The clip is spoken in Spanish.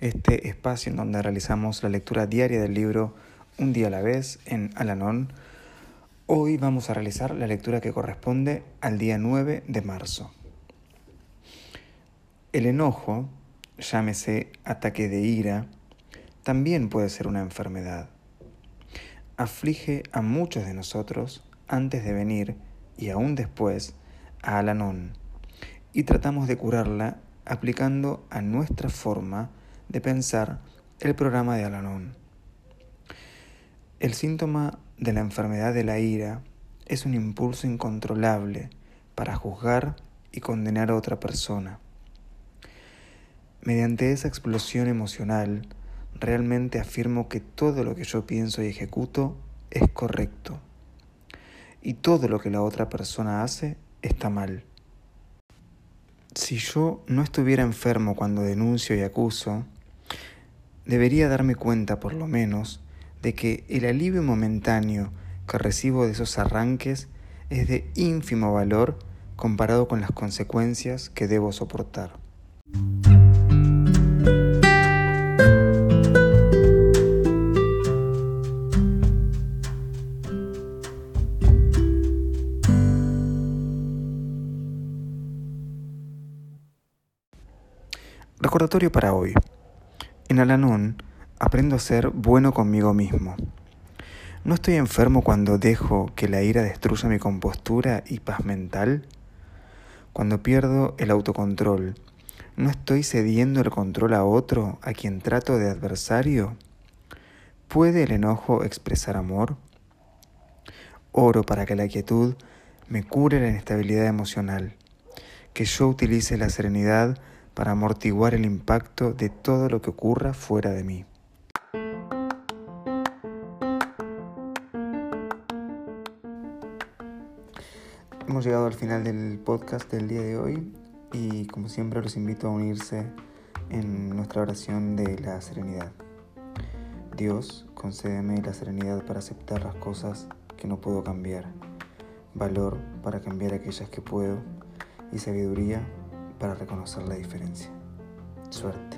este espacio en donde realizamos la lectura diaria del libro Un día a la vez en Alanón Hoy vamos a realizar la lectura que corresponde al día 9 de marzo. El enojo, llámese ataque de ira, también puede ser una enfermedad. Aflige a muchos de nosotros antes de venir y aún después a Alanón y tratamos de curarla aplicando a nuestra forma de pensar el programa de Alanón. El síntoma de la enfermedad de la ira es un impulso incontrolable para juzgar y condenar a otra persona. Mediante esa explosión emocional, realmente afirmo que todo lo que yo pienso y ejecuto es correcto y todo lo que la otra persona hace está mal. Si yo no estuviera enfermo cuando denuncio y acuso, debería darme cuenta por lo menos de que el alivio momentáneo que recibo de esos arranques es de ínfimo valor comparado con las consecuencias que debo soportar. Recordatorio para hoy. En Alanón aprendo a ser bueno conmigo mismo. ¿No estoy enfermo cuando dejo que la ira destruya mi compostura y paz mental? Cuando pierdo el autocontrol, ¿no estoy cediendo el control a otro a quien trato de adversario? ¿Puede el enojo expresar amor? Oro para que la quietud me cure la inestabilidad emocional, que yo utilice la serenidad para amortiguar el impacto de todo lo que ocurra fuera de mí. Hemos llegado al final del podcast del día de hoy y como siempre los invito a unirse en nuestra oración de la serenidad. Dios, concédeme la serenidad para aceptar las cosas que no puedo cambiar, valor para cambiar aquellas que puedo y sabiduría para reconocer la diferencia. Suerte.